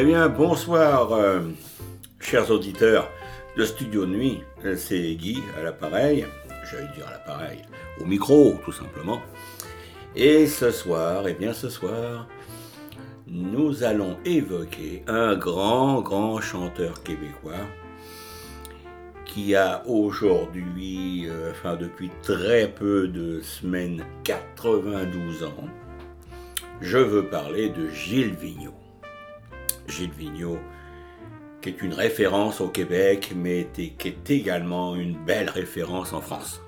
Eh bien, bonsoir, euh, chers auditeurs de Studio Nuit. C'est Guy à l'appareil, j'allais dire à l'appareil, au micro, tout simplement. Et ce soir, eh bien, ce soir, nous allons évoquer un grand, grand chanteur québécois qui a aujourd'hui, euh, enfin depuis très peu de semaines, 92 ans. Je veux parler de Gilles Vigneault. Gilles Vigneault, qui est une référence au Québec, mais qui est également une belle référence en France.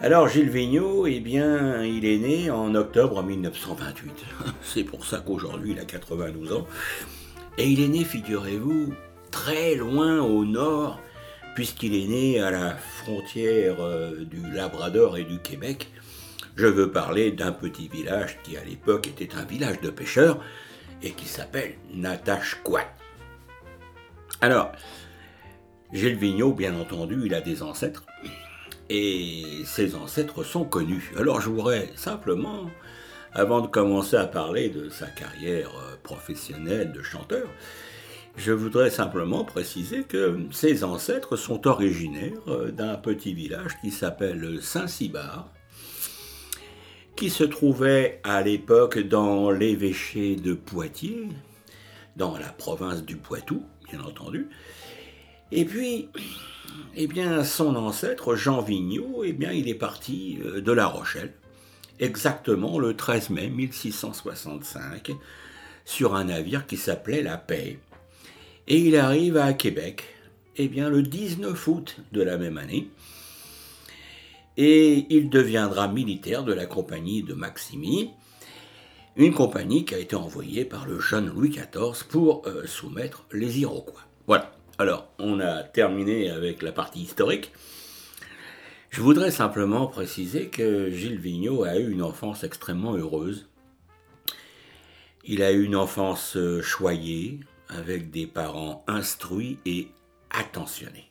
Alors Gilles Vigneault, eh bien, il est né en octobre 1928. C'est pour ça qu'aujourd'hui il a 92 ans. Et il est né, figurez-vous, très loin au nord, puisqu'il est né à la frontière euh, du Labrador et du Québec. Je veux parler d'un petit village qui à l'époque était un village de pêcheurs et qui s'appelle Natashquan. Alors, Gilles Vigneault, bien entendu, il a des ancêtres et ses ancêtres sont connus. Alors je voudrais simplement, avant de commencer à parler de sa carrière euh, professionnelle de chanteur, je voudrais simplement préciser que ses ancêtres sont originaires euh, d'un petit village qui s'appelle Saint-Cybard, qui se trouvait à l'époque dans l'évêché de Poitiers, dans la province du Poitou, bien entendu. Et puis, eh bien, son ancêtre, Jean Vigneault, eh bien, il est parti euh, de La Rochelle, exactement le 13 mai 1665, sur un navire qui s'appelait La Paix. Et il arrive à Québec, eh bien, le 19 août de la même année, et il deviendra militaire de la compagnie de Maximy, une compagnie qui a été envoyée par le jeune Louis XIV pour euh, soumettre les Iroquois. Voilà. Alors, on a terminé avec la partie historique. Je voudrais simplement préciser que Gilles Vigneault a eu une enfance extrêmement heureuse. Il a eu une enfance euh, choyée, avec des parents instruits et attentionnés.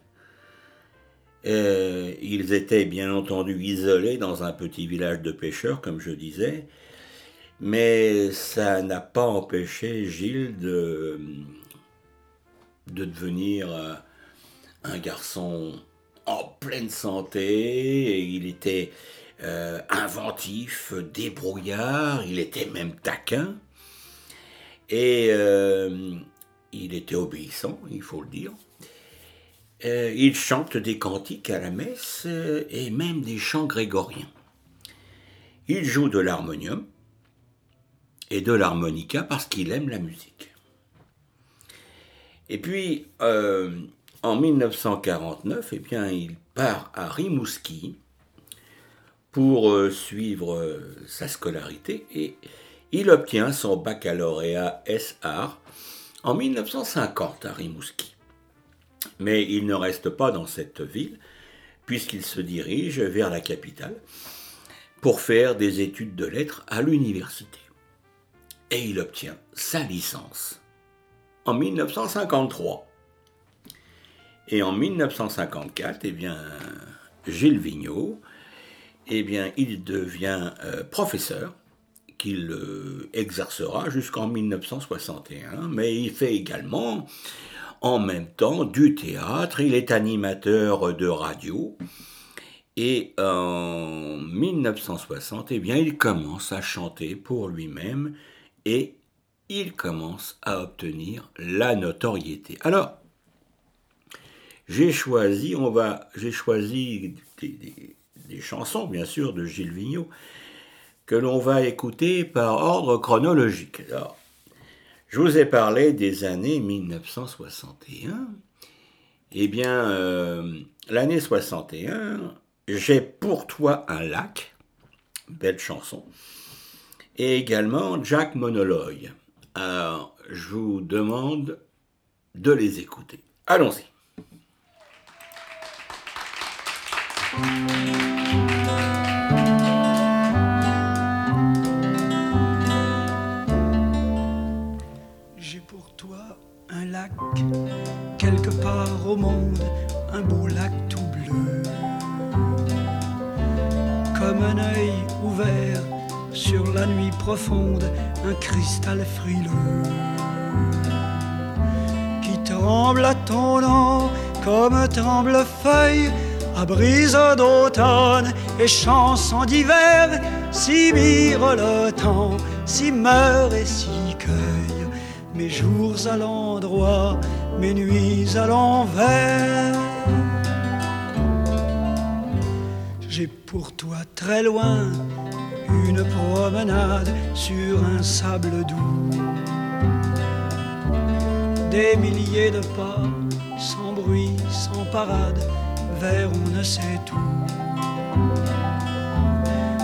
Euh, ils étaient bien entendu isolés dans un petit village de pêcheurs, comme je disais, mais ça n'a pas empêché Gilles de, de devenir euh, un garçon en pleine santé. Il était euh, inventif, débrouillard, il était même taquin. Et il était obéissant, il faut le dire. Euh, il chante des cantiques à la messe euh, et même des chants grégoriens. Il joue de l'harmonium et de l'harmonica parce qu'il aime la musique. Et puis, euh, en 1949, eh bien, il part à Rimouski pour suivre sa scolarité et il obtient son baccalauréat S.A. en 1950 à Rimouski. Mais il ne reste pas dans cette ville, puisqu'il se dirige vers la capitale pour faire des études de lettres à l'université. Et il obtient sa licence en 1953. Et en 1954, eh bien, Gilles Vigneault, eh bien, il devient euh, professeur qu'il euh, exercera jusqu'en 1961, mais il fait également en même temps du théâtre, il est animateur de radio. Et en 1960, eh bien, il commence à chanter pour lui-même et il commence à obtenir la notoriété. Alors, j'ai choisi, on va, j'ai choisi des, chansons, bien sûr, de Gilles Vigneault, que l'on va écouter par ordre chronologique. Je vous ai parlé des années 1961. Eh bien, euh, l'année 61, j'ai pour toi un lac, belle chanson, et également Jack Monologue. Alors, je vous demande de les écouter. Allons-y. Profonde, un cristal frileux. qui tremble à ton nom comme tremble feuille à brise d'automne et chanson d'hiver, si mire le temps, si meurt et si cueille mes jours à l'endroit, mes nuits à l'envers. J'ai pour toi très loin une promenade sur un sable doux. Des milliers de pas, sans bruit, sans parade, vers on ne sait tout.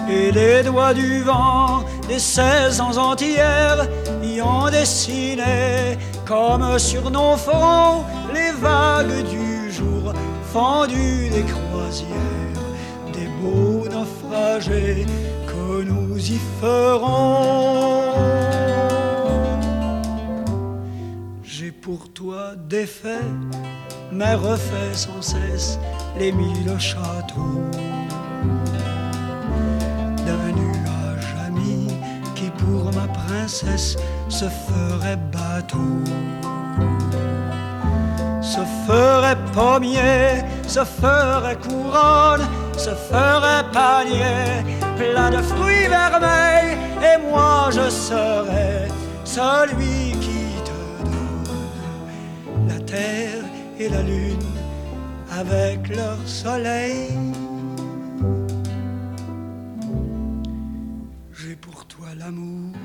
Et les doigts du vent des saisons entières y ont dessiné, comme sur nos fronts, les vagues du jour fendues des croisières, des beaux naufragés J'ai pour toi défait, mais refait sans cesse les mille châteaux. D'un nuage ami qui pour ma princesse se ferait bateau, se ferait pommier, se ferait couronne, se ferait panier plein de fruits vermeils, et moi je serais celui qui te donne la terre et la lune avec leur soleil. J'ai pour toi l'amour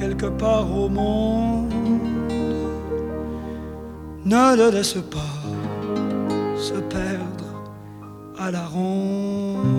quelque part au monde. Ne le laisse pas se perdre à la ronde.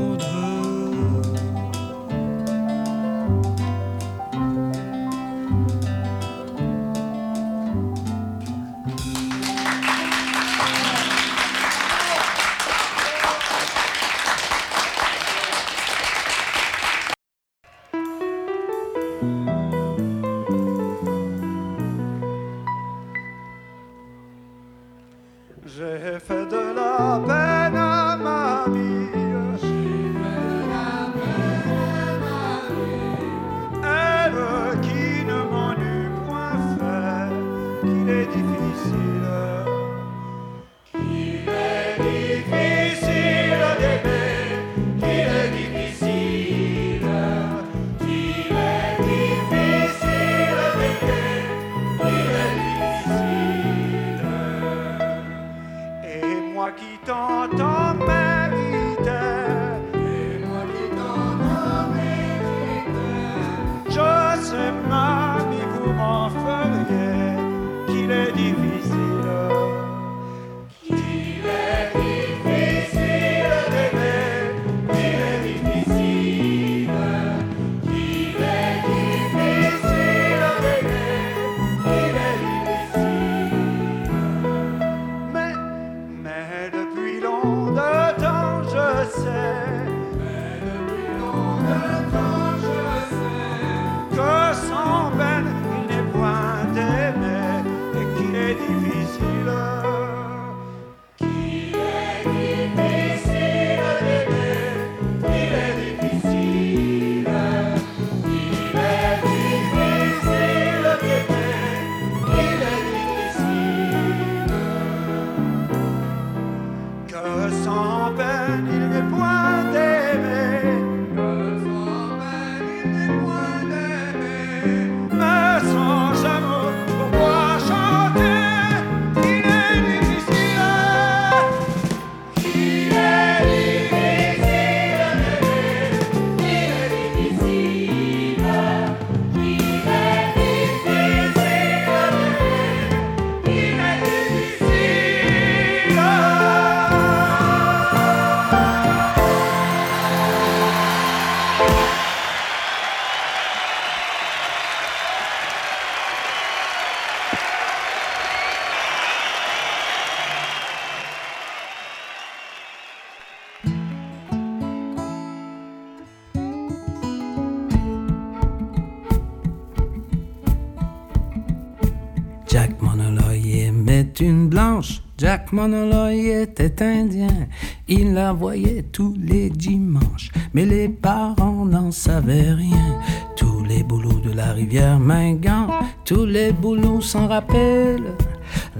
Monoloy était indien. Il la voyait tous les dimanches. Mais les parents n'en savaient rien. Tous les boulots de la rivière Mingan, tous les boulots s'en rappellent.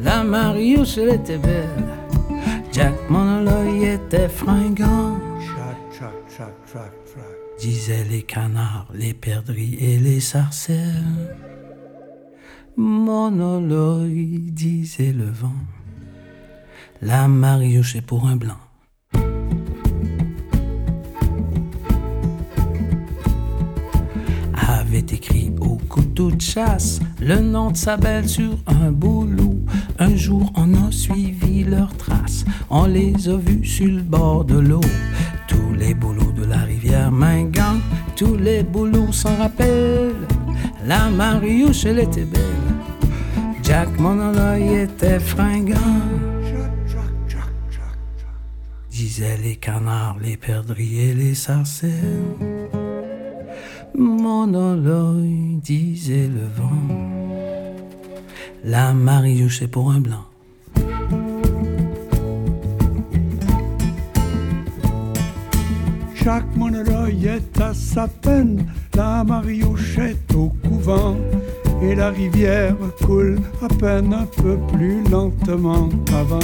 La Marius, elle était belle. Jack Monoloy était fringant. Disaient les canards, les perdrix et les sarcelles. Monoloy, disait le vent. La Marius est pour un blanc. avait écrit au couteau de chasse le nom de sa belle sur un boulot. Un jour, on a suivi leurs traces, on les a vus sur le bord de l'eau. Tous les boulots de la rivière Mingan, tous les boulots s'en rappellent. La Mariouche, elle était belle. Jack Monoloy était fringant. Disaient les canards, les perdrix et les sarcelles. Monoloy, disait le vent. La Mariouche est pour un blanc. Chaque monologue est à sa peine, la Mariouche est au couvent, et la rivière coule à peine un peu plus lentement qu'avant.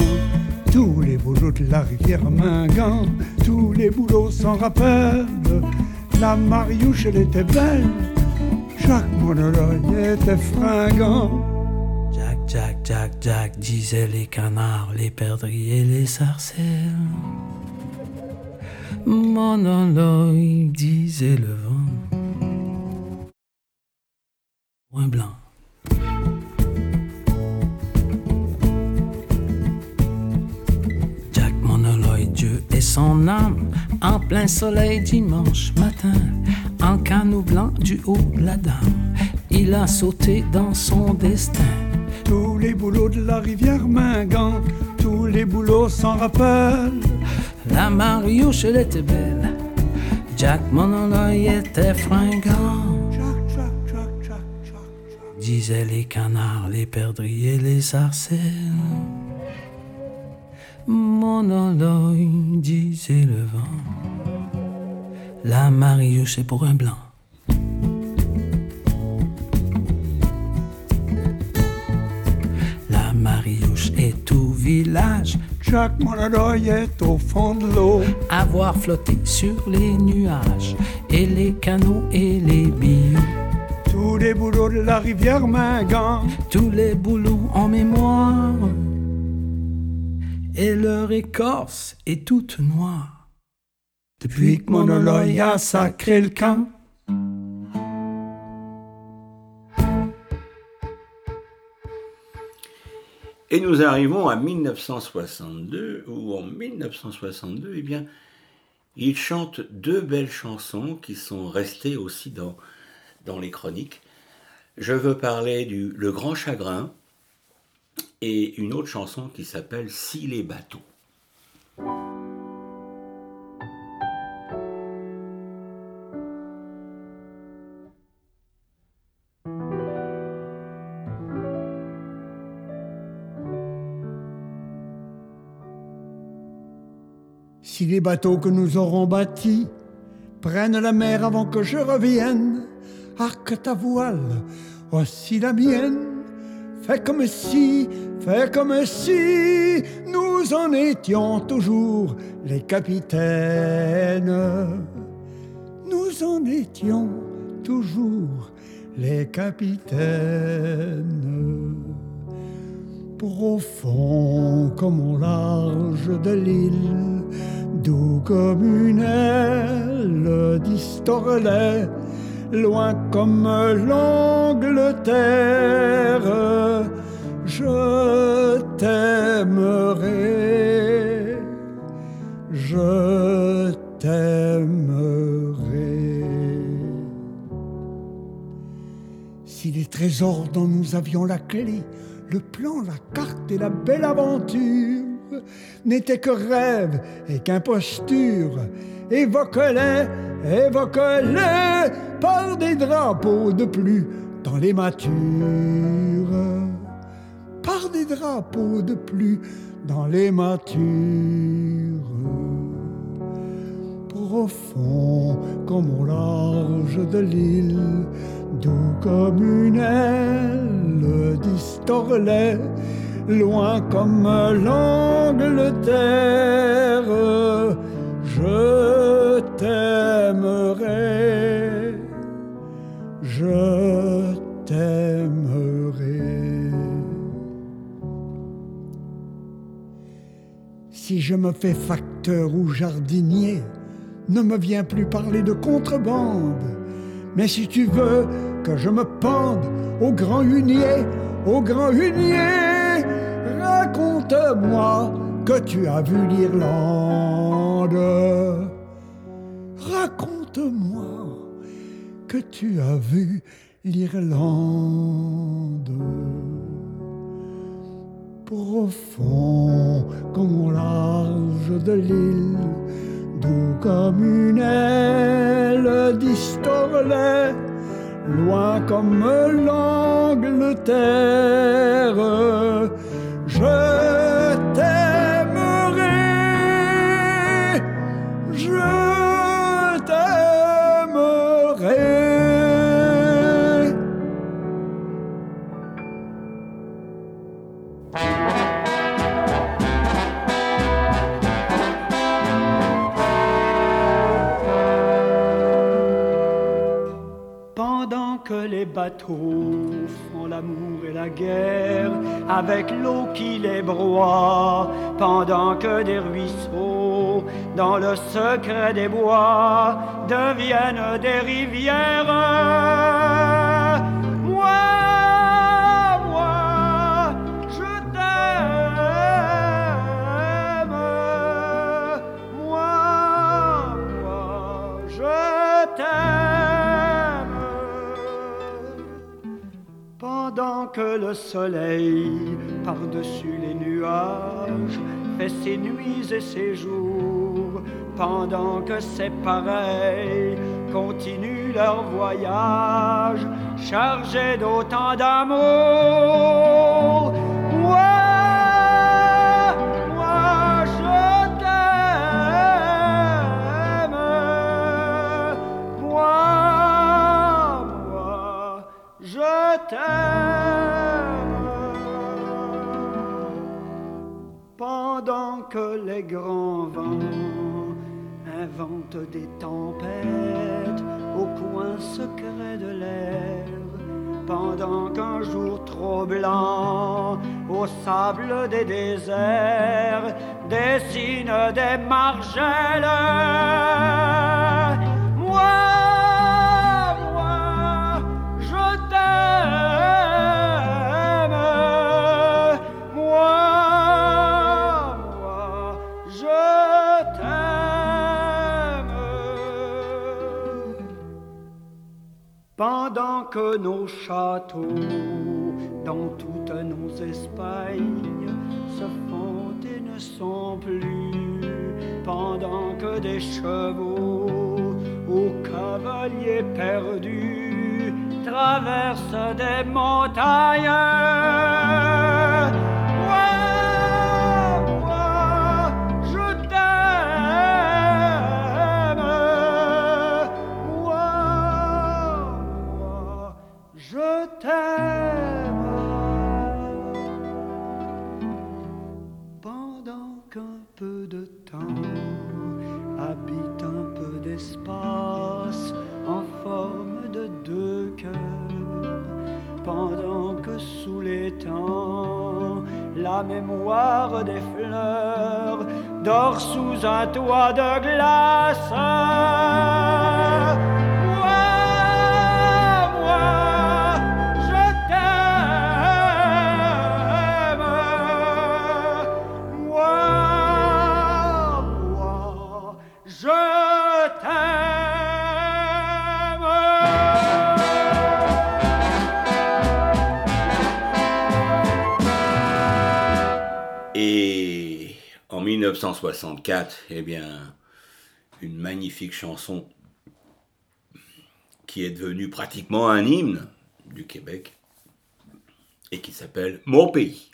Tous les boulots de la rivière Mingan, tous les boulots s'en rappellent, la Mariouche elle était belle, chaque monologue était fringant. Jack, Jack, Jack, Jack, disaient les canards, les perdrix et les sarcelles. Monologue, disait le vent. Point blanc. Et son âme, en plein soleil dimanche matin, en canot blanc du haut de la dame, il a sauté dans son destin. Tous les boulots de la rivière Mingan, tous les boulots s'en rappellent. La Mariouche, elle était belle. Jack Monoloy était fringant. Disaient les canards, les perdrix et les sarcelles. Monoloy, disait le vent. La Mariouche est pour un blanc. La Mariouche est au village, Chaque monologue est au fond de l'eau. à voir flotter sur les nuages, et les canaux et les billots. Tous les boulots de la rivière Mingan, tous les boulots en mémoire. Et leur écorce est toute noire. depuis que monologue a sacré le camp. Et nous arrivons à 1962, où en 1962, eh bien, il chante deux belles chansons qui sont restées aussi dans, dans les chroniques. Je veux parler du Le Grand Chagrin et une autre chanson qui s'appelle Si les bateaux. Si les bateaux que nous aurons bâtis prennent la mer avant que je revienne, arque ta voile, aussi la mienne. Fais comme si, fais comme si nous en étions toujours les capitaines. Nous en étions toujours les capitaines. Profond comme au large de l'île, doux comme une aile d'Istorlet, loin comme l'Angleterre, je t'aimerai, je t'aimerai. Si les trésors dont nous avions la clé, le plan, la carte et la belle aventure n'étaient que rêves et qu'imposture, évoque-les, évoque-les par des drapeaux de plus dans les matures, par des drapeaux de plus dans les matures. Profond comme au large de l'île, doux comme une aile d'Istorlet, loin comme l'Angleterre, je t'aimerai, je t'aimerai. Si je me fais facteur ou jardinier, ne me viens plus parler de contrebande. Mais si tu veux que je me pende au grand hunier, au grand hunier, raconte-moi que tu as vu l'Irlande. Raconte-moi que tu as vu l'Irlande. Profond comme au large de l'île, doux comme une aile d'Istorlet, loin comme l'Angleterre. Avec l'eau qui les broie, pendant que des ruisseaux, dans le secret des bois, deviennent des rivières. Que le soleil, par-dessus les nuages, fait ses nuits et ses jours, pendant que ses pareils continuent leur voyage, chargés d'autant d'amour. Moi, moi, je t'aime. Moi, moi, je t'aime. Que les grands vents inventent des tempêtes au coin secret de l'air, pendant qu'un jour trop blanc au sable des déserts dessine des margelles. Nos châteaux, dans toutes nos Espagnes, se font et ne sont plus, pendant que des chevaux aux cavaliers perdus traversent des montagnes. Des fleurs dort sous un toit de glace. 1964, eh bien, une magnifique chanson qui est devenue pratiquement un hymne du Québec et qui s'appelle Mon pays.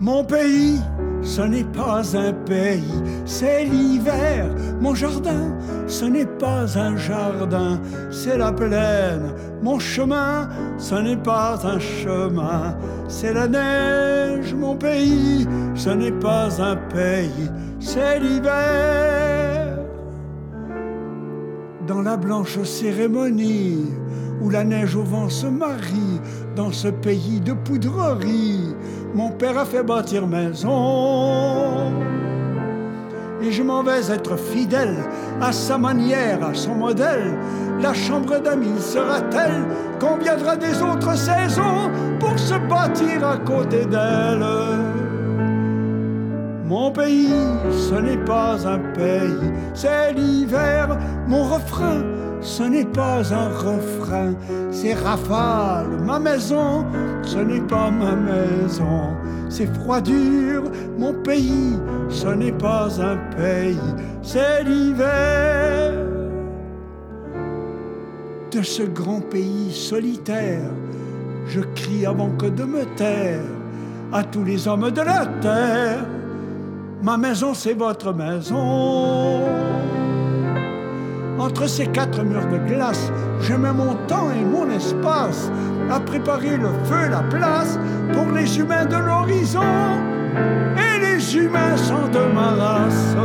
Mon pays, ce n'est pas un pays, c'est l'hiver. Mon jardin, ce n'est pas un jardin, c'est la plaine. Mon chemin, ce n'est pas un chemin, c'est la neige. Mon pays, ce n'est pas un pays, c'est l'hiver. Dans la blanche cérémonie, où la neige au vent se marie, dans ce pays de poudrerie, mon père a fait bâtir maison. Et je m'en vais être fidèle à sa manière, à son modèle. La chambre d'amis sera telle qu'on viendra des autres saisons pour se bâtir à côté d'elle? Mon pays, ce n'est pas un pays, c'est l'hiver. Mon refrain, ce n'est pas un refrain, c'est rafale. Ma maison, ce n'est pas ma maison, c'est froidure. Mon pays, ce n'est pas un pays, c'est l'hiver. De ce grand pays solitaire, je crie avant que de me taire à tous les hommes de la terre. Ma maison, c'est votre maison. Entre ces quatre murs de glace, je mets mon temps et mon espace à préparer le feu, la place pour les humains de l'horizon. Et les humains sont de ma race.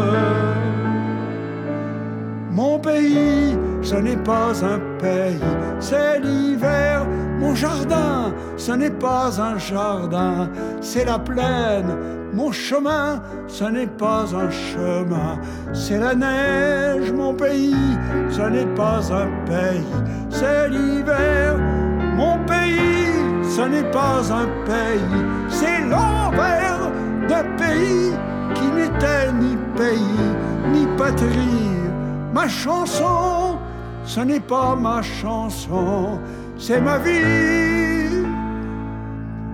Mon pays, ce n'est pas un pays, c'est l'hiver. Mon jardin, ce n'est pas un jardin, c'est la plaine. Mon chemin, ce n'est pas un chemin, c'est la neige. Mon pays, ce n'est pas un pays, c'est l'hiver. Mon pays, ce n'est pas un pays, c'est l'envers d'un pays qui n'était ni pays, ni patrie. Ma chanson, ce n'est pas ma chanson, c'est ma vie.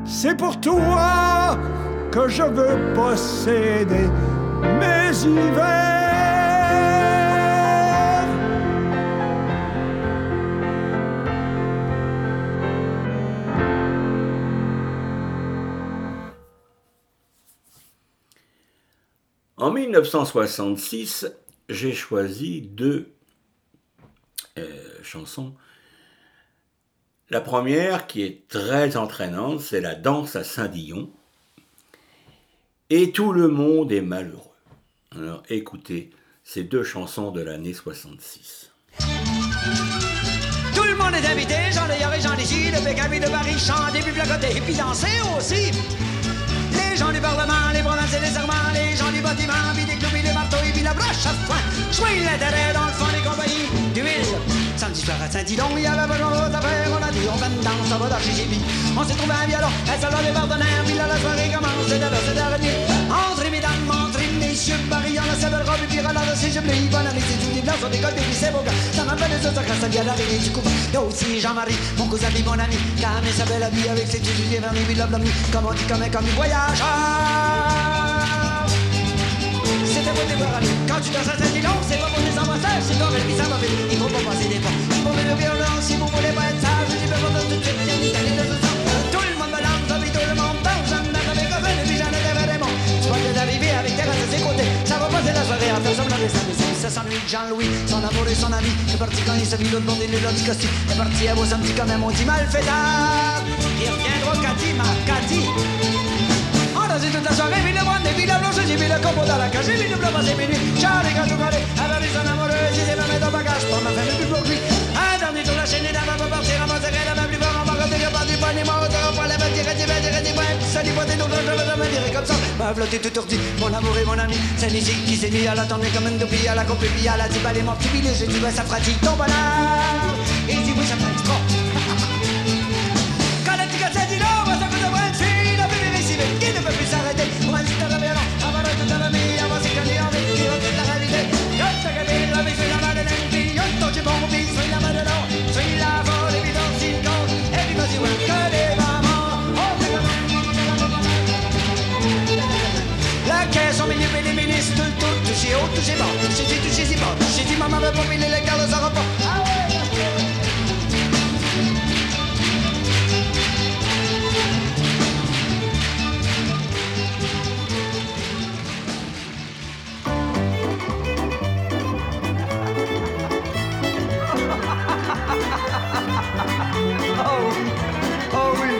C'est pour toi que je veux posséder mes hivers. En 1966, j'ai choisi deux euh, chansons. La première, qui est très entraînante, c'est la danse à Saint-Dillon. Et tout le monde est malheureux. Alors écoutez ces deux chansons de l'année 66. Tout le monde est invité, Jean de et Jean d'ici, le PKB de Paris chante et puis placoter et puis danser aussi. Les gens du Parlement, les provinces et les serments, les gens du bâtiment, puis des clous, puis des marteaux et puis la broche à foin. L'intérêt dans le fond des compagnies d'huile. Samedi soir à Saint-Didon, il y avait pas grand-chose à faire, on a dit on va danse, on va dans Chichipi. On s'est trouvé un violon, un salon des partenaires, puis là la soirée commence, c'est d'abord c'est dernier. Entrez mesdames, entrez messieurs, Paris en la sa belle robe, et puis renard, si je blé, bonne année, c'est tout des blancs, sur des cols, et gars. Ça m'a fait des autres, quand ça vient d'arriver du coup. Il y a aussi Jean-Marie, mon cousin, mon ami, Cam et sa belle amie, avec ses yeux, Julien, vernis, puis l'homme, comme on dit, comme un, comme voyage. Quand tu danses à Saint-Dillon, c'est pas pour les embrassages, c'est comme le ça va vite. Il faut pas passer des pas. Il faut mettre le violon si vous voulez pas être sage. Je dis pas pour tout de suite, viens d'Italie de ce. Tout le monde me lance, puis tout le monde danse. J'en ai avec un et puis j'en ai des démons. Tu vois que d'arriver avec tes races à ses côtés. Ça va passer la soirée à faire semblant de s'amuser. Ça s'ennuie Jean-Louis, son amour et son ami. C'est parti quand il vu l'autre monde, il est là du costume. C'est parti à vos samedis quand même, on dit mal fait tard. Il reviendra Cathy, ma Cathy. A toute la soirée, puis le monde, et puis j'ai mis le copeau dans la cage, j'ai mis le blanc, c'est minuit. Charlie, quand tout collé, avec son amoureux, j'ai des dans bagage, pour ma femme plus pour lui. Un dernier tour, la chaîne pour partir à Montserrat, la même fort, on va rester pas du panier, moi, on reprend la bête, direct, direct, direct, direct, ça dit pas des noms, je vais jamais dire comme ça. Ma flotte est tout mon amour et mon ami, c'est l'ici qui s'est mis à l'attendre comme un dopi, à la compé, puis à la type, elle est morte, puis j'ai dit, ça pratique ton bonheur. Et dit, oui, ça touché pas, j'ai dit touché si pas, j'ai dit maman veut pas filer le gars, ça. Ah ouais. Oh oui, oh oui.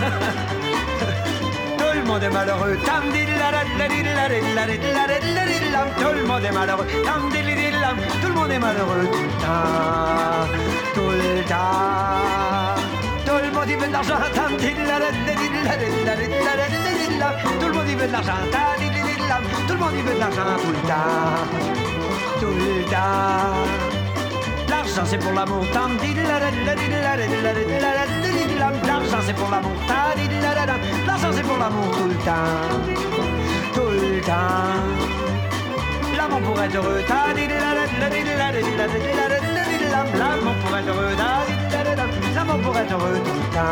Tout le monde est malheureux, Tam tout le monde est malheureux. Tout le monde est malheureux tout le temps. Tout le temps. Tout le monde y veut de l'argent. Tout le monde y veut de l'argent. Tout le monde y veut de l'argent tout le temps. Tout le temps. L'argent c'est pour l'amour. L'argent c'est pour l'amour. L'argent c'est pour l'amour tout le temps. Temps. L'amour pour être heureux. L'amour pour être heureux. L'amour pour être heureux tout le temps.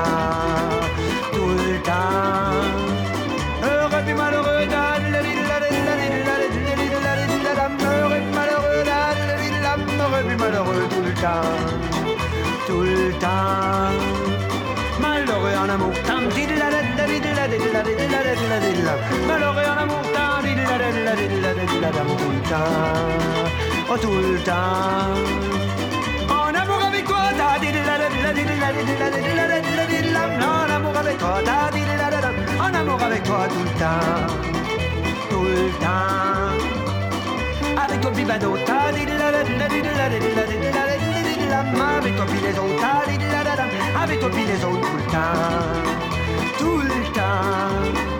Tout le temps. Heureux puis malheureux. Heureux puis malheureux. Heureux puis malheureux tout le temps. Tout le temps malheureux en amour. Malheureux en amour. Oh, tout le temps. En amour avec toi. En amour avec toi. En amour avec toi tout le temps. Tout le temps. Avec toi, Bibado. Avec toi, puis les autres. Avec toi, puis tout le temps. Tout le temps.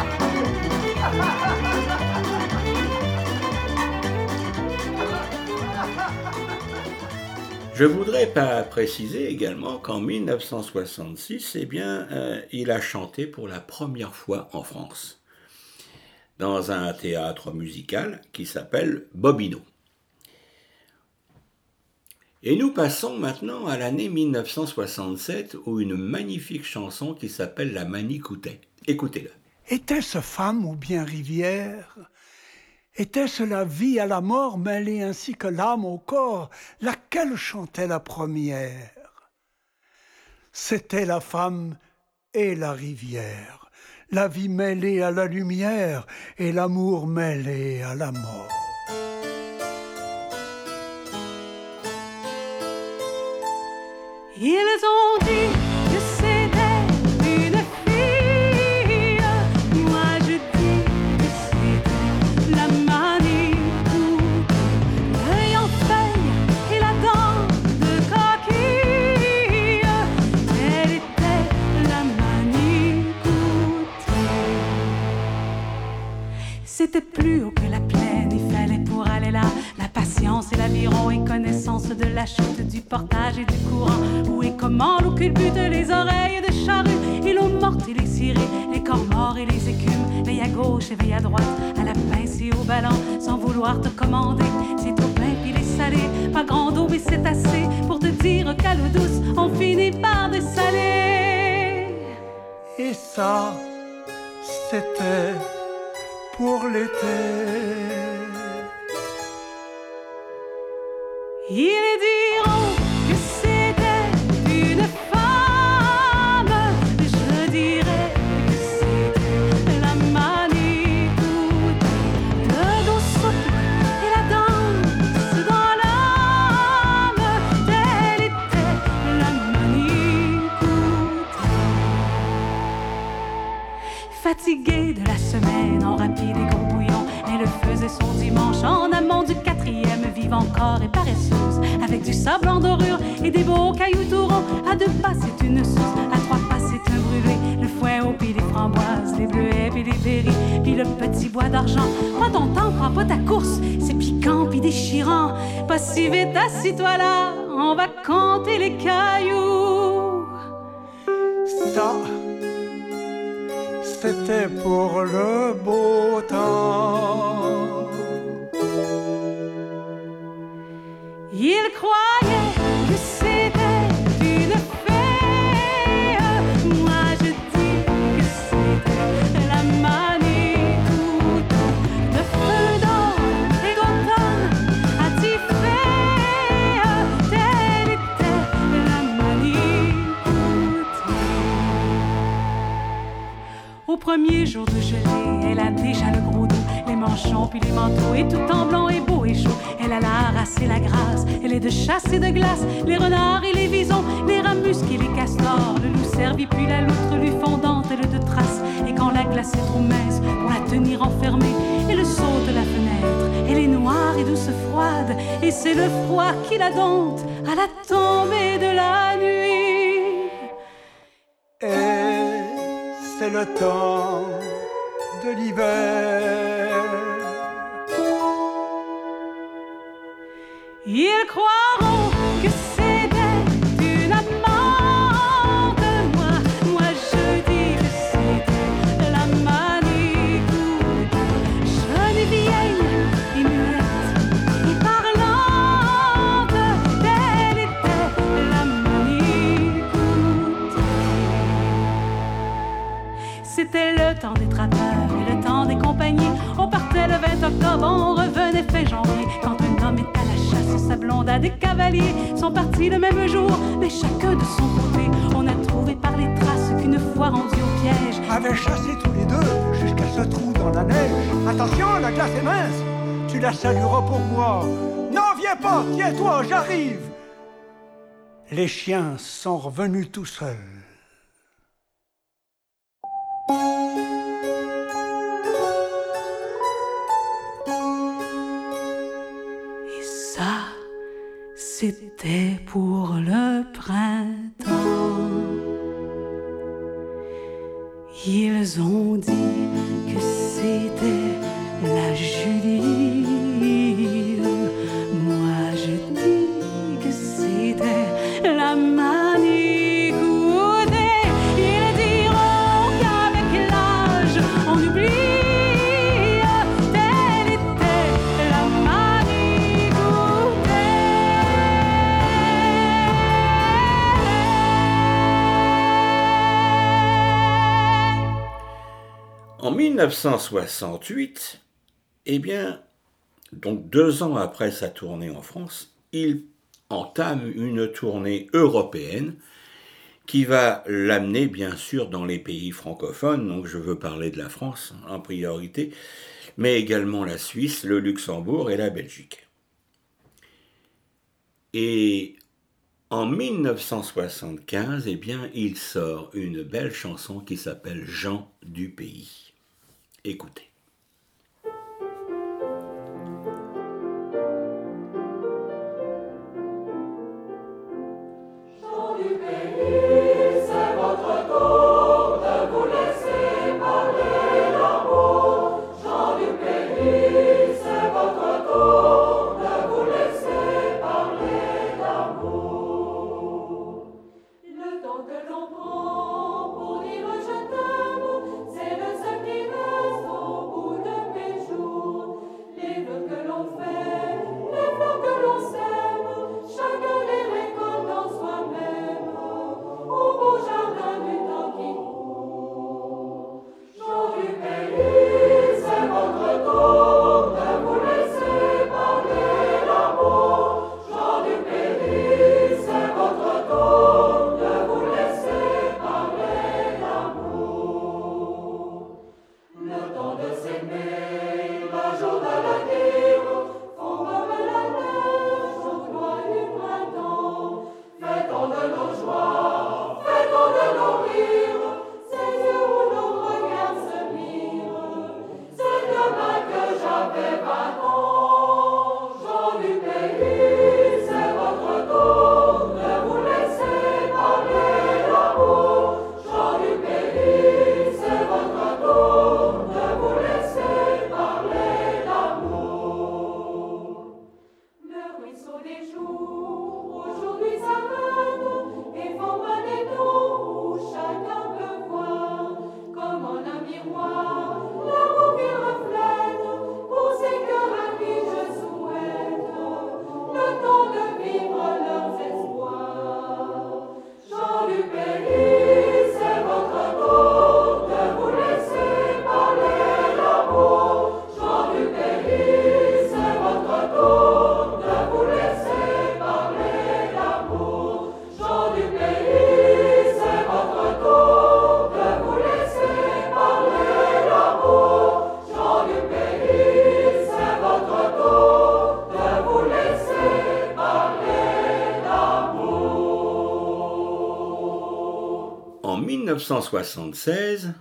Je voudrais pas préciser également qu'en 1966, eh euh, il a chanté pour la première fois en France dans un théâtre musical qui s'appelle Bobino. Et nous passons maintenant à l'année 1967 où une magnifique chanson qui s'appelle La Manicoutée. Écoutez-la. Était-ce femme ou bien rivière? Était-ce la vie à la mort mêlée ainsi que l'âme au corps? Laquelle chantait la première? C'était la femme et la rivière, la vie mêlée à la lumière et l'amour mêlé à la mort. Ils ont dit Plus haut que la plaine, il fallait pour aller là la patience et l'aviron et connaissance de la chute, du portage et du courant. Où et comment l'eau culbute les oreilles de charrue et l'eau morte et les cirés, les corps morts et les écumes. Veille à gauche et veille à droite, à la pince et au ballon, sans vouloir te commander. C'est au pain puis les salés, pas grand eau mais c'est assez pour te dire qu'à l'eau douce, on finit par dessaler. Et ça, c'était pour l'été. Ils diront que c'était une femme. Je dirais que c'était la manicoute. Le dos et la danse dans l'âme. Telle était la manicoute. Fatiguée semaine en rapide et gros bouillon, elle faisait son dimanche en amont du quatrième, vive encore et paresseuse, avec du sable en dorure et des beaux cailloux tout. À deux pas, c'est une sauce, à trois pas, c'est un brûlé. Le foin au puis les framboises, les bleuets puis les berries, puis le petit bois d'argent. Prends ton temps, prends pas ta course, c'est piquant puis déchirant. Pas si vite, assis-toi là, on va compter les cailloux. Ça, c'était pour le beau temps. Il croyait premier jour de gelée, elle a déjà le gros dos, les manchons puis les manteaux, et tout en blanc et beau et chaud. Elle a la race et la grâce, elle est de chasse et de glace, les renards et les visons, les rats et les castors, le loup servi puis la loutre lui fondante, elle de trace. Et quand la glace est trop mince pour la tenir enfermée, elle saute de la fenêtre, elle est noire et douce froide, et c'est le froid qui la dompte à la tombée de la nuit. Et c'est le temps de l'hiver. Ils croiront des cavaliers. Sont partis le même jour, mais chacun de son côté. On a trouvé par les traces qu'une fois rendu au piège. Avaient chassé tous les deux jusqu'à ce trou dans la neige. Attention, la glace est mince. Tu la salueras pour moi. Non, viens pas, tiens-toi, j'arrive. Les chiens sont revenus tout seuls. C'était pour le printemps. Ils ont dit que c'était 1968, eh bien, donc deux ans après sa tournée en France, il entame une tournée européenne qui va l'amener bien sûr dans les pays francophones, donc je veux parler de la France en priorité, mais également la Suisse, le Luxembourg et la Belgique. Et en 1975, eh bien, il sort une belle chanson qui s'appelle Jean du pays. Écoutez. 1976,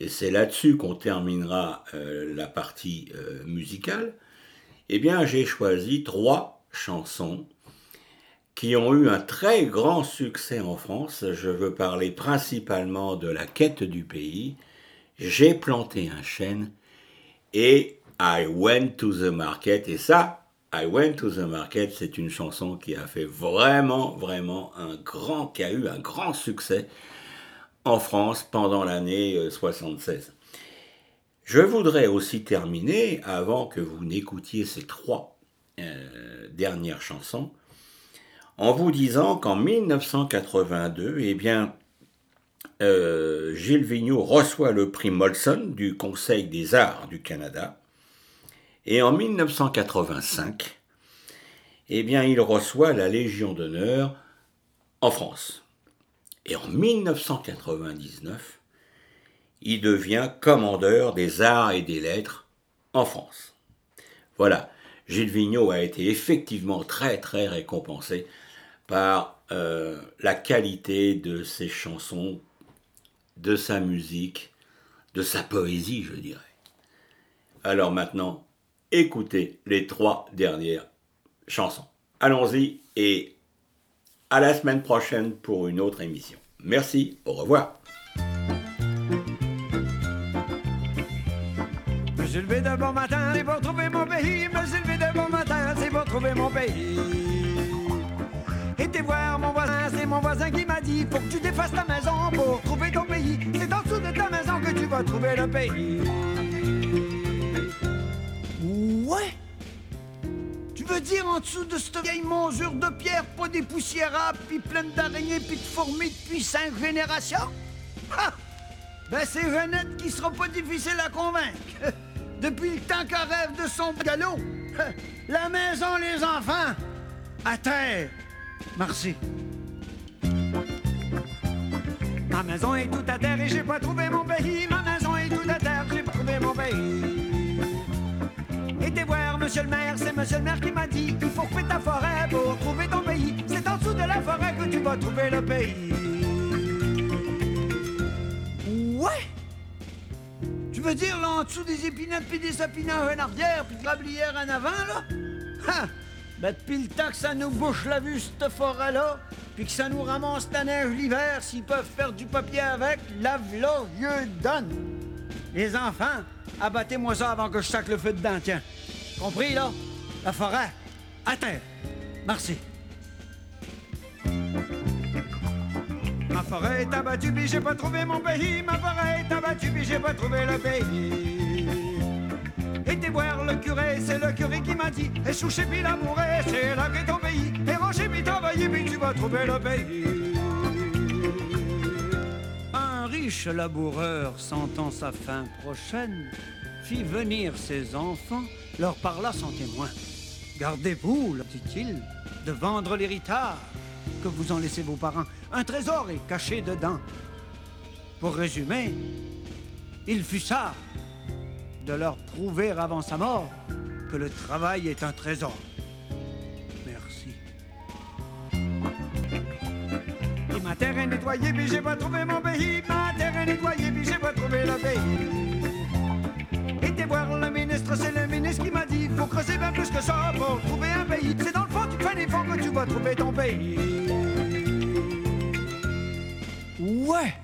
et c'est là-dessus qu'on terminera euh, la partie euh, musicale, eh bien j'ai choisi trois chansons qui ont eu un très grand succès en France. Je veux parler principalement de la quête du pays. J'ai planté un chêne et I went to the market. Et ça, I went to the market, c'est une chanson qui a fait vraiment, vraiment un grand, qui a eu un grand succès en France pendant l'année 76. Euh, Je voudrais aussi terminer, avant que vous n'écoutiez ces trois euh, dernières chansons, en vous disant qu'en 1982, eh bien, euh, Gilles Vigneault reçoit le prix Molson du Conseil des arts du Canada. Et en 1985, eh bien, il reçoit la Légion d'honneur en France. Et en 1999, il devient commandeur des arts et des lettres en France. Voilà, Gilles Vigneault a été effectivement très très récompensé par euh, la qualité de ses chansons, de sa musique, de sa poésie, je dirais. Alors maintenant, écoutez les trois dernières chansons. Allons-y et à la semaine prochaine pour une autre émission. Merci, au revoir. Me suis levé de bon matin, c'est pour trouver mon pays. Me suis levé de bon matin, c'est pour trouver mon pays. Et voir mon voisin, c'est mon voisin qui m'a dit Faut que tu défasses ta maison pour trouver ton pays. C'est en dessous de ta maison que tu vas trouver le pays. Ouais veux dire en dessous de cette vieille monsure de pierre, pas des poussières puis pleine d'araignées, puis de fourmis depuis cinq générations? Ah! Ben c'est Jeannette qui sera pas difficile à convaincre. Depuis le temps qu'elle rêve de son galop. La maison, les enfants, à terre. Merci. Ma maison est tout à terre et j'ai pas trouvé mon pays. Ma maison est tout à terre, j'ai pas trouvé mon pays. Été voir monsieur le maire, c'est monsieur le maire qui m'a dit Il faut couper ta forêt pour trouver ton pays. C'est en dessous de la forêt que tu vas trouver le pays. Ouais! Tu veux dire là en dessous des épinettes puis des sapinages en arrière puis de la blière en avant là? Ha! Ben depuis le temps que ça nous bouche la vue cette forêt-là, puis que ça nous ramasse la neige l'hiver, s'ils peuvent faire du papier avec, lave-la, vieux donne. Les enfants, abattez-moi ça avant que je sac le feu dedans, tiens. Compris, là? La forêt, à terre. Merci. Ma forêt est abattue, puis j'ai pas trouvé mon pays. Ma forêt est abattue, puis j'ai pas trouvé le pays. Été voir le curé, c'est le curé qui m'a dit Et souché puis l'amouré, c'est là qu'est ton pays. Et rocher puis travailler, puis tu vas trouver le pays. Riche laboureur, sentant sa fin prochaine, fit venir ses enfants leur parla sans témoin. Gardez-vous, leur dit-il, de vendre l'héritage que vous en laissez vos parents. Un trésor est caché dedans. Pour résumer, il fut ça de leur prouver avant sa mort que le travail est un trésor. Ma terre est nettoyée, mais j'ai pas trouvé mon pays. Ma terre est nettoyée, mais j'ai pas trouvé le pays voir le ministre, c'est le ministre qui m'a dit Faut creuser bien plus que ça pour trouver un pays. C'est dans le fond, tu fais des fonds que tu vas trouver ton pays. Ouais!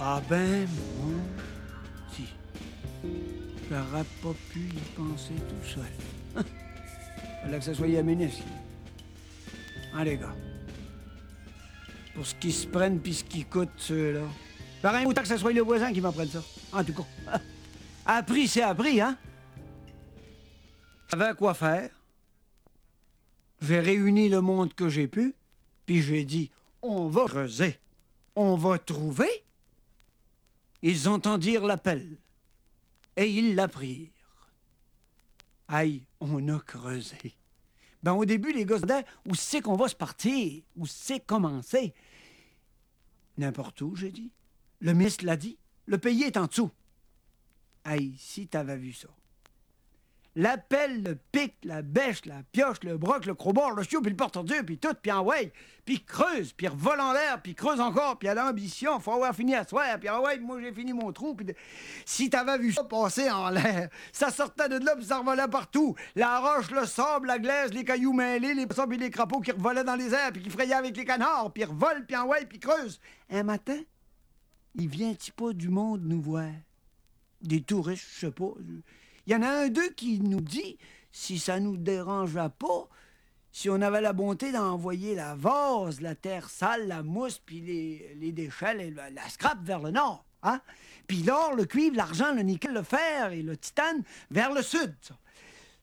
Ah ben, bon, si. J'aurais pas pu y penser tout seul. Fallait que ça soit un les gars? Pour ce qui se prennent puis ce qui coûte, ceux-là. Pareil, autant que ce soit le voisin qui m'apprenne ça. En tout cas. Appris, c'est appris, hein? J'avais quoi faire. J'ai réuni le monde que j'ai pu, puis j'ai dit on va creuser, on va trouver. Ils entendirent l'appel, et ils l'apprirent. Aïe, on a creusé. Ben, au début, les gars se où c'est qu'on va se partir, où c'est commencer? N'importe où, j'ai dit. Le ministre l'a dit. Le pays est en dessous. Aïe, si t'avais vu ça. La pelle, le pic, la bêche, la pioche, le broc, le crowbar, le chiot, puis le porte-dieu, puis tout, puis en way, puis creuse, puis revole en l'air, puis creuse encore, puis à l'ambition, faut avoir fini à soir, puis en way, moi j'ai fini mon trou, puis si t'avais vu ça passer en l'air, ça sortait de là, puis ça revolait partout. La roche, le sable, la glaise, les cailloux mêlés, les poissons, puis les crapauds qui revolaient dans les airs, puis qui frayaient avec les canards, puis revolent, puis en way, puis creuse. Un matin, il vient-tu pas du monde nous voir? Des touristes, je sais pas. Il y en a un d'eux qui nous dit si ça nous dérangeait pas, si on avait la bonté d'envoyer la vase, la terre sale, la mousse, puis les, les déchets, et la, la scrap vers le nord. Hein? Puis l'or, le cuivre, l'argent, le nickel, le fer et le titane vers le sud.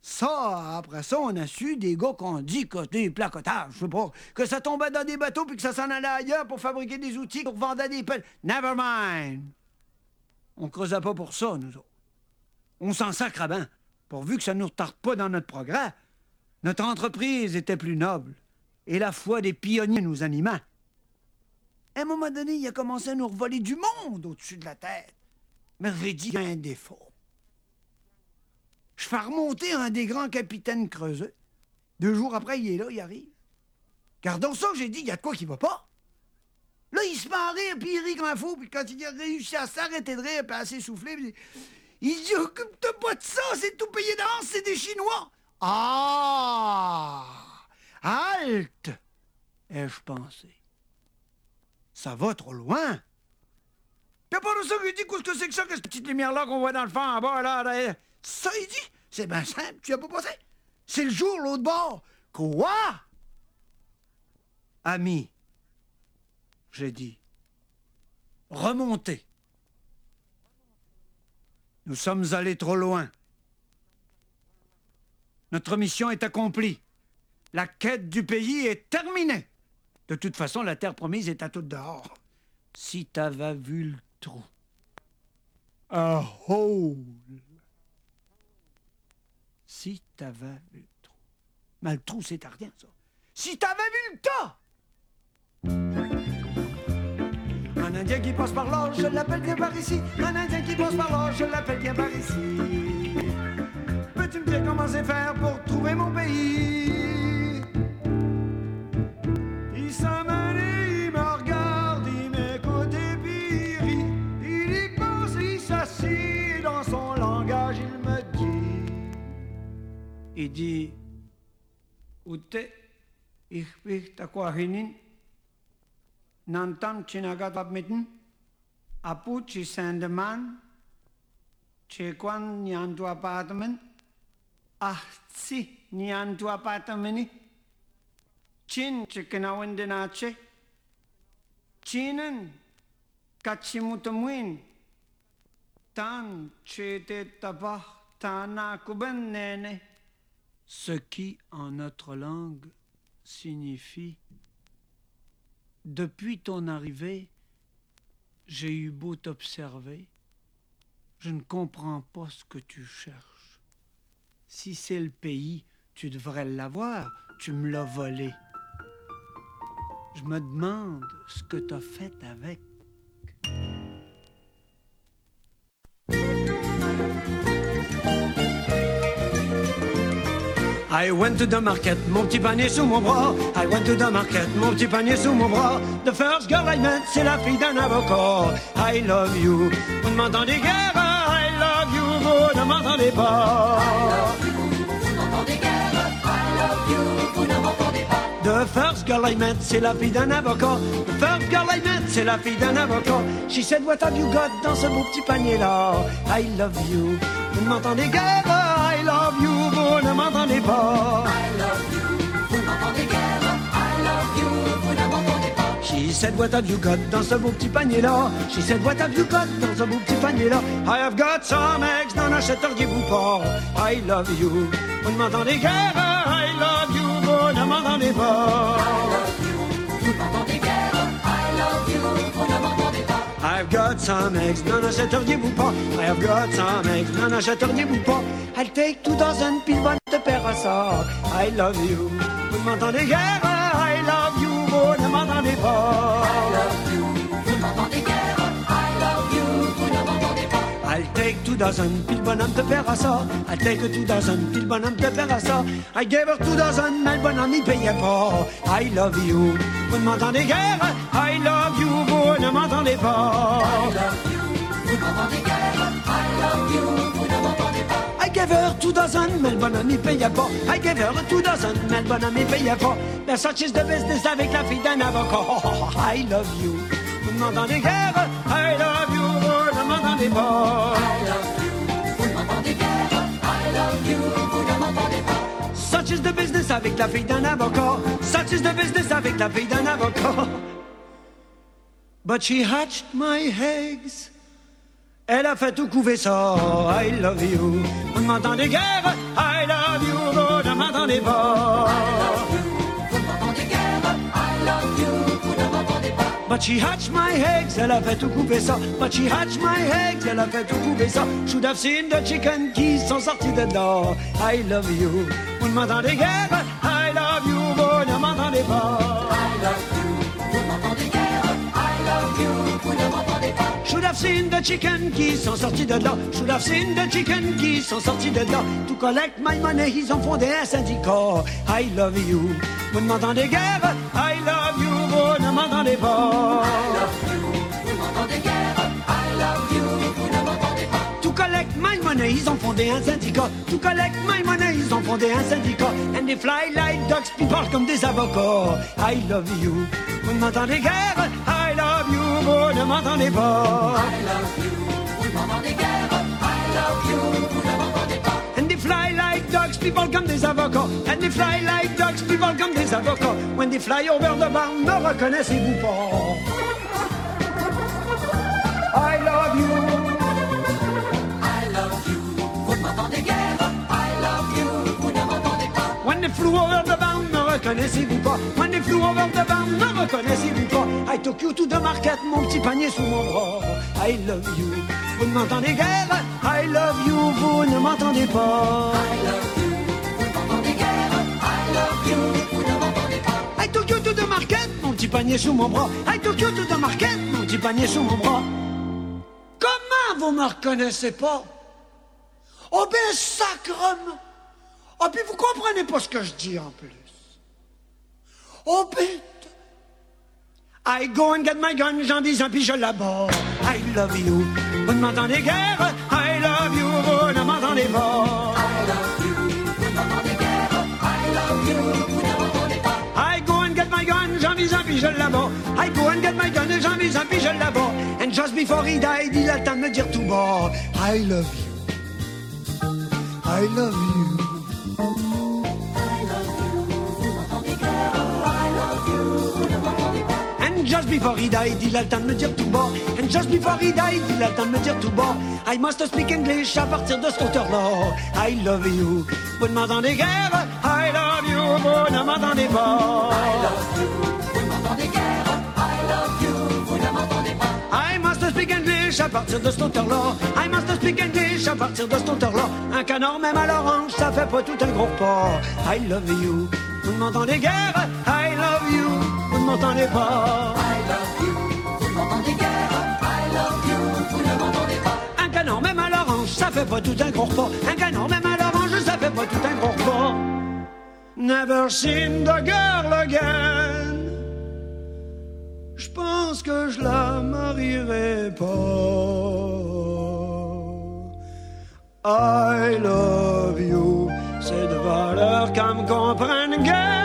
ça. Après ça, on a su des gars qu'on dit que des placotages, je que ça tombait dans des bateaux puis que ça s'en allait ailleurs pour fabriquer des outils pour vendre des pelles. Never mind! On creusait pas pour ça, nous autres. On s'en sacre à ben, pourvu que ça ne nous retarde pas dans notre progrès. Notre entreprise était plus noble, et la foi des pionniers nous animait. À un moment donné, il a commencé à nous revoler du monde au-dessus de la tête. Mais Reddy a un défaut. Je fais remonter un des grands capitaines creuseux. Deux jours après, il est là, il arrive. Gardons ça, j'ai dit, il y a de quoi qui va pas. Là, il se met à puis il rit comme un fou, puis quand il a réussi à s'arrêter de rire, puis à s'essouffler, puis il dit Occupe-toi de ça, c'est tout payé d'avance, c'est des Chinois. Ah Halte ai-je pensé. Ça va trop loin. T'as pas de qu'il dit qu'est-ce que c'est que ça, que cette petite lumière-là qu'on voit dans le fond en bas, là, là? Ça, il dit C'est bien simple, tu as pas passé. C'est le jour, l'autre bord. Quoi? Ami, j'ai dit. Remontez. Nous sommes allés trop loin. Notre mission est accomplie. La quête du pays est terminée. De toute façon, la terre promise est à toute dehors. Si t'avais vu le trou. A hole. Si t'avais vu le trou. Mais le trou, c'est à rien, ça. Si t'avais vu le tas! Un Indien qui passe par là, je l'appelle bien par ici. Un Indien qui passe par là, je l'appelle bien par ici. Peux-tu me dire comment c'est faire pour trouver mon pays? Il s'amène il me regarde, il m'écoute et puis il rit. Il y pense, il s'assit dans son langage, il me dit. Il dit. Nantam chinagat mitten, apu chi sandeman, chekwan nyantu apartment, ah si nyantu apartmeni, chin chikinawendinache, chinen kachimutamuin, tan chete tabah tana kuben nene. Ce qui, en notre langue, signifie depuis ton arrivée, j'ai eu beau t'observer, je ne comprends pas ce que tu cherches. Si c'est le pays, tu devrais l'avoir, tu me l'as volé. Je me demande ce que t'as fait avec. I went to the market, mon petit panier sous mon bras. I went to the market, mon petit panier sous mon bras. The first girl I met, c'est la fille d'un avocat. I love you, vous ne m'entendez guère. I love you, vous ne m'entendez pas. The first girl I met, c'est la fille d'un avocat. The first girl I met, c'est la fille d'un avocat. She said, what have you got dans ce beau petit panier-là? I love you, vous ne m'entendez guère. I love you, vous ne m'entendez pas. She said, what have you got dans ce beau petit panier-là? She said, what have you got dans ce beau petit panier-là? I have got some eggs, n'en achèteriez-vous pas? I love you, vous ne m'entendez guère? I love you, vous ne m'entendez pas? I've got some eggs, n'en achèteriez-vous pas? I have got some eggs, n'en achèteriez-vous pas? I'll take two dozen pile bonne de paire. I love you, vous ne m'entendez guère? I love you, vous ne m'entendez pas? Two dozen, puis le bonhomme te paiera ça. I take her two dozen, puis le bonhomme te paiera ça. I gave her two dozen, mais le bonhomme il payait pas. I love you, vous ne m'entendez guère? I love you, vous ne m'entendez pas. I love you, vous m'entendez guère? I love you, vous ne m'entendez pas. I gave her two dozen, mais le bonhomme il payait pas. I gave her two dozen, mais le bonhomme il payait pas. Mais such is the business avec la fille d'un avocat. I love you, vous ne m'entendez guère? I love you, ne m'entendez pas. I love you, vous ne m'entendez guère. I love you, vous ne m'entendez pas. Such is the business avec la fille d'un avocat. Such is the business avec la fille d'un avocat. But she hatched my eggs. Elle a fait tout couver ça. I love you. Vous ne m'entendez guère. I love you. Vous ne m'entendez pas. But she hatched my eggs. Elle a fait tout couper ça. But she hatched my eggs. Elle a fait tout couper ça. Should have seen the chicken qui sont sortis de dedans. I love you. Vous ne m'entendez guère? I love you. Vous ne m'entendez pas. I love you. Vous ne m'entendez guère? I love you. Vous ne m'entendez pas. Should have seen the chicken qui sont sortis de là. Should have seen the chicken qui sont sortis de là. To collect my money, ils ont fondé un syndicat. I love you. Vous ne m'entendez guère? I love you. Ne m'entendez pas. I love you. Vous m'entendez guère. I love you. Vous ne m'entendez pas. To collect my money, ils ont fondé un syndicat. To collect my money, ils ont fondé un syndicat. And they fly like ducks, puis parlent comme des avocats. I love you. Vous ne m'entendez guère. I love you. Vous ne m'entendez pas. I love you. Vous ne m'entendez guère. I love you. Vous ne m'entendez pas. They fly like ducks, people comme des avocats. And they fly like ducks, people comme des avocats. When they fly over the barn, ne reconnaissez-vous pas? I love you. I love you. Vous ne m'entendez guère. I love you. Vous ne m'entendez pas. When they flew over the barn, ne reconnaissez-vous pas? When they flew over the barn, ne reconnaissez-vous pas? I took you to the market, mon petit panier sous mon bras. I love you. Vous ne m'entendez guère. I love you. Vous ne m'entendez pas. I love you. Vous ne m'entendez guère. I love you. Vous ne m'entendez pas. I took you to the market, mon petit panier sous mon bras. I took you to the market, mon petit panier sous mon bras. Comment vous me reconnaissez pas? Oh ben sacrement! Oh puis vous comprenez pas ce que je dis en plus. Oh bête! I go and get my gun, j'en dis un puis je l'aborde. I love you. Vous ne m'entendez guère? Just before he died, il a le temps de me dire tout bas. I love you. I love you. And just before he died, il a le temps de me dire tout bas. And just before he died, il a le temps de me dire tout bas. I must speak English à partir de ce hauteur-là. I love you. Vous ne m'entendez guère? I love you. Vous ne m'entendez pas. I love you. Speak English à partir de ce hauteur-là. I must speak English à partir de ce hauteur-là. Un canard même à l'orange, ça fait pas tout un gros pas. I love you. Vous ne m'entendez guère? I love you. Vous ne m'entendez pas. I love you. Vous ne m'entendez guère? I love you. Vous ne m'entendez pas. Un canard même à l'orange, ça fait pas tout un gros pas. Un canard même à l'orange, ça fait pas tout un gros pas. Never seen the girl again. Pense que je la marierai pas. I love you, c'est de valeur qu'à me comprenne guère.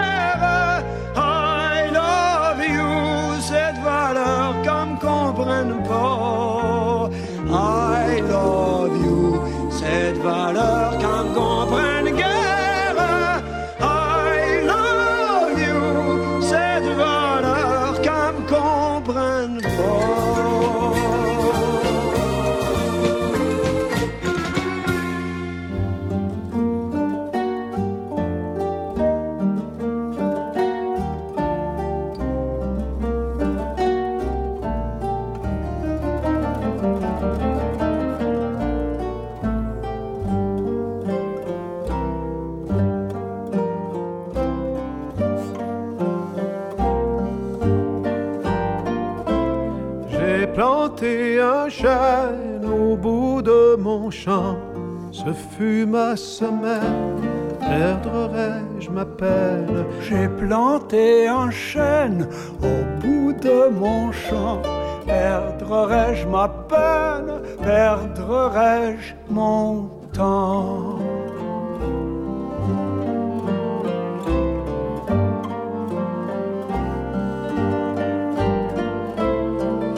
Semaine. Perdrai-je ma peine J'ai planté un chêne au bout de mon champ. Perdrai-je ma peine Perdrai-je mon temps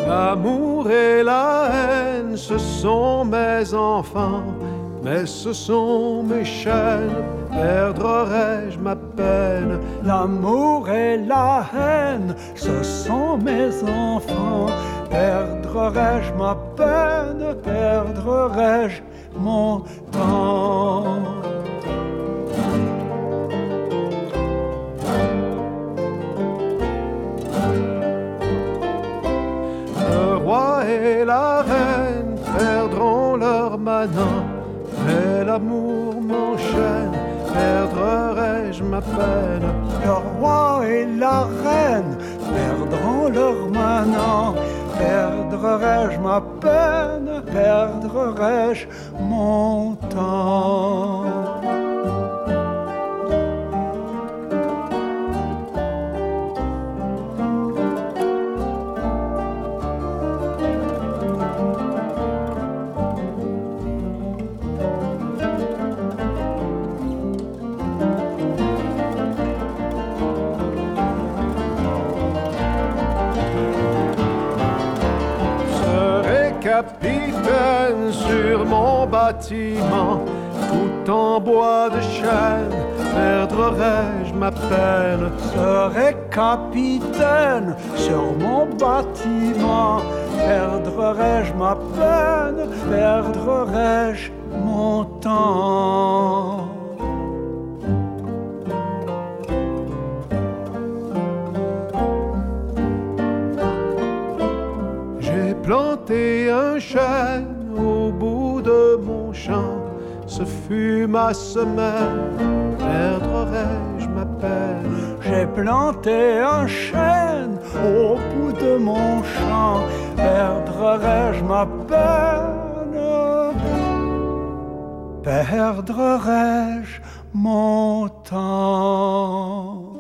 L'amour et la haine, ce sont mes enfants, mais ce sont mes chaînes. Perdrai-je ma peine? L'amour et la haine, ce sont mes enfants. Perdrai-je ma peine? Perdrai-je mon temps? Le roi et la reine perdront leur manin, mais l'amour m'enchaîne. Perdrai-je ma peine? Le roi et la reine perdront leur manant. Perdrai-je ma peine? Perdrai-je mon temps? Sur mon bâtiment, tout en bois de chêne. Perdrai-je ma peine? Serai capitaine sur mon bâtiment. Perdrai-je ma peine? Perdrai-je mon temps? J'ai planté un chêne ma semaine. Perdrai-je ma peine? J'ai planté un chêne au bout de mon champ. Perdrai-je ma peine? Perdrai-je mon temps?